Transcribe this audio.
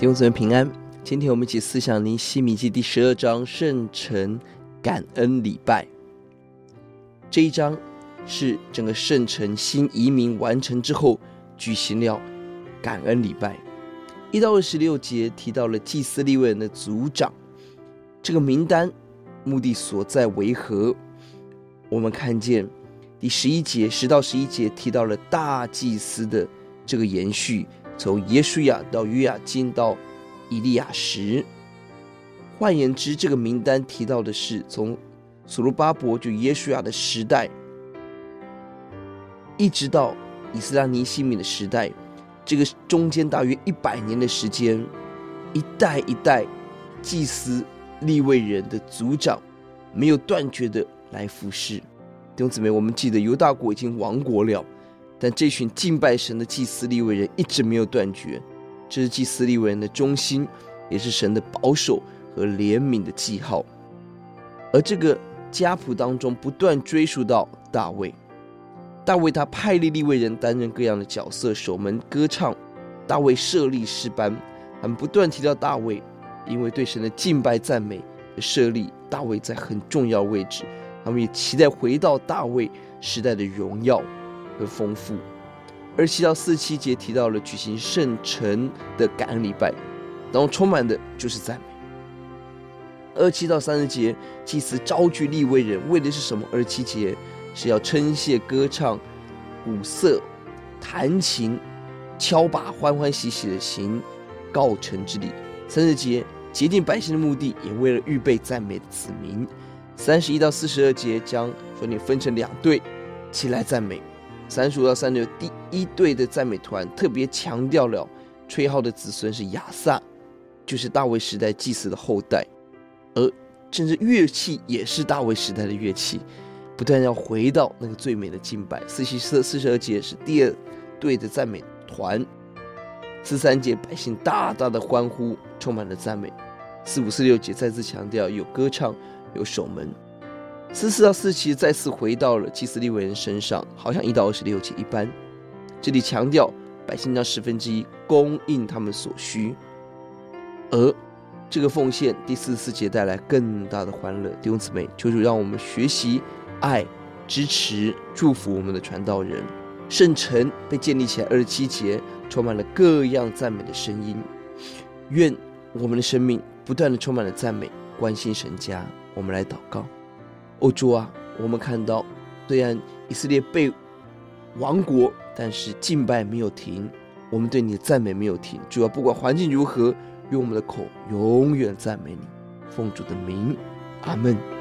弟兄姊妹平安，今天我们一起思想尼希米记第十二章圣城感恩礼拜。这一章是整个圣城新移民完成之后举行了感恩礼拜。一到二十六节提到了祭司利位人的族长，这个名单目的所在为何？我们看见第十一节十到十一节提到了大祭司的这个延续。从耶稣亚到约雅金到以利亚时，换言之，这个名单提到的是从所罗巴伯就耶稣亚的时代，一直到以斯拉尼西米的时代，这个中间大约一百年的时间，一代一代祭司立位人的族长没有断绝的来服侍。弟兄姊妹，我们记得犹大国已经亡国了。但这群敬拜神的祭司利未人一直没有断绝，这是祭司利未人的忠心，也是神的保守和怜悯的记号。而这个家谱当中不断追溯到大卫，大卫他派立利未人担任各样的角色，守门歌唱。大卫设立诗班，他们不断提到大卫，因为对神的敬拜赞美而设立大卫在很重要位置，他们也期待回到大卫时代的荣耀。和丰富，二七到四七节提到了举行圣城的感恩礼拜，然后充满的就是赞美。二七到三十节，祭司招聚立威人，为的是什么？二七节是要称谢、歌唱、鼓瑟、弹琴、敲鈸，欢欢喜喜的行告成之礼。三十节洁净百姓的目的，也为了预备赞美的子民。三十一到四十二节将说你分成两队，起来赞美。三十五到三六，第一队的赞美团特别强调了吹号的子孙是亚萨，就是大卫时代祭司的后代，而甚至乐器也是大卫时代的乐器，不断要回到那个最美的敬拜。四七四四十二节是第二队的赞美团，四三节百姓大大的欢呼，充满了赞美。四五四六节再次强调有歌唱，有守门。四四到四七再次回到了祭司利未人身上，好像一到二十六节一般。这里强调百姓将十分之一供应他们所需，而这个奉献第四十四节带来更大的欢乐。弟兄姊妹，求主让我们学习爱、支持、祝福我们的传道人。圣城被建立起来，二十七节充满了各样赞美的声音。愿我们的生命不断的充满了赞美，关心神家。我们来祷告。欧洲啊，我们看到，虽然以色列被亡国，但是敬拜没有停，我们对你的赞美没有停。主要，不管环境如何，用我们的口永远赞美你，奉主的名，阿门。